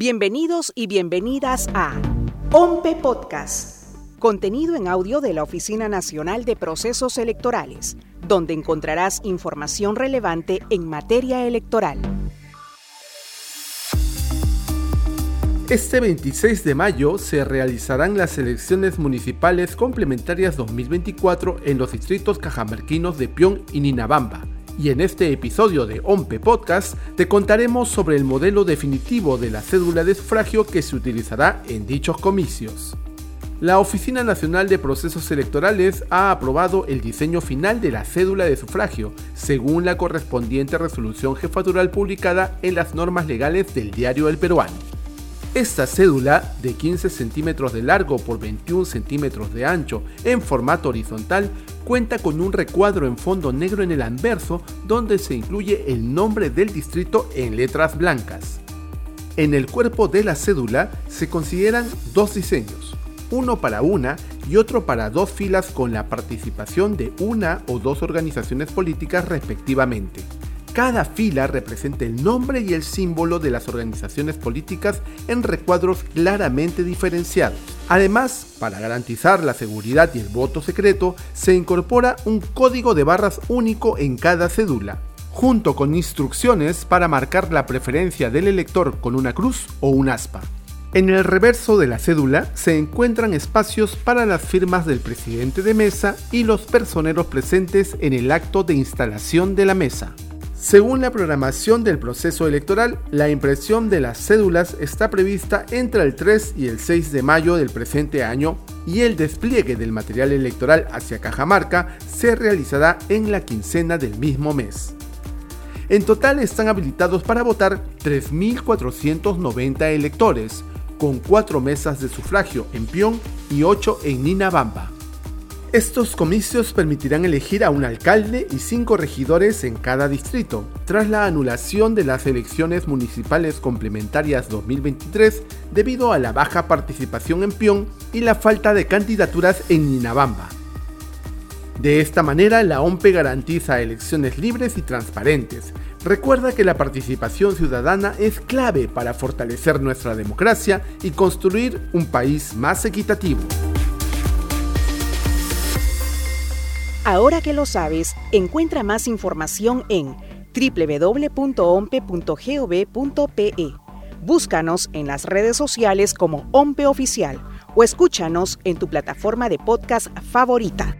Bienvenidos y bienvenidas a OMPE Podcast, contenido en audio de la Oficina Nacional de Procesos Electorales, donde encontrarás información relevante en materia electoral. Este 26 de mayo se realizarán las elecciones municipales complementarias 2024 en los distritos cajamarquinos de Pion y Ninabamba y en este episodio de OMPE Podcast te contaremos sobre el modelo definitivo de la cédula de sufragio que se utilizará en dichos comicios. La Oficina Nacional de Procesos Electorales ha aprobado el diseño final de la cédula de sufragio, según la correspondiente resolución jefatural publicada en las normas legales del Diario del Peruano. Esta cédula, de 15 centímetros de largo por 21 centímetros de ancho en formato horizontal, cuenta con un recuadro en fondo negro en el anverso donde se incluye el nombre del distrito en letras blancas. En el cuerpo de la cédula se consideran dos diseños, uno para una y otro para dos filas con la participación de una o dos organizaciones políticas respectivamente. Cada fila representa el nombre y el símbolo de las organizaciones políticas en recuadros claramente diferenciados. Además, para garantizar la seguridad y el voto secreto, se incorpora un código de barras único en cada cédula, junto con instrucciones para marcar la preferencia del elector con una cruz o un aspa. En el reverso de la cédula se encuentran espacios para las firmas del presidente de mesa y los personeros presentes en el acto de instalación de la mesa. Según la programación del proceso electoral, la impresión de las cédulas está prevista entre el 3 y el 6 de mayo del presente año y el despliegue del material electoral hacia Cajamarca se realizará en la quincena del mismo mes. En total están habilitados para votar 3.490 electores, con 4 mesas de sufragio en Pion y 8 en Ninabamba. Estos comicios permitirán elegir a un alcalde y cinco regidores en cada distrito, tras la anulación de las elecciones municipales complementarias 2023 debido a la baja participación en Pion y la falta de candidaturas en Ninabamba. De esta manera, la OMPE garantiza elecciones libres y transparentes. Recuerda que la participación ciudadana es clave para fortalecer nuestra democracia y construir un país más equitativo. Ahora que lo sabes, encuentra más información en www.ompe.gov.pe. Búscanos en las redes sociales como OMPE Oficial o escúchanos en tu plataforma de podcast favorita.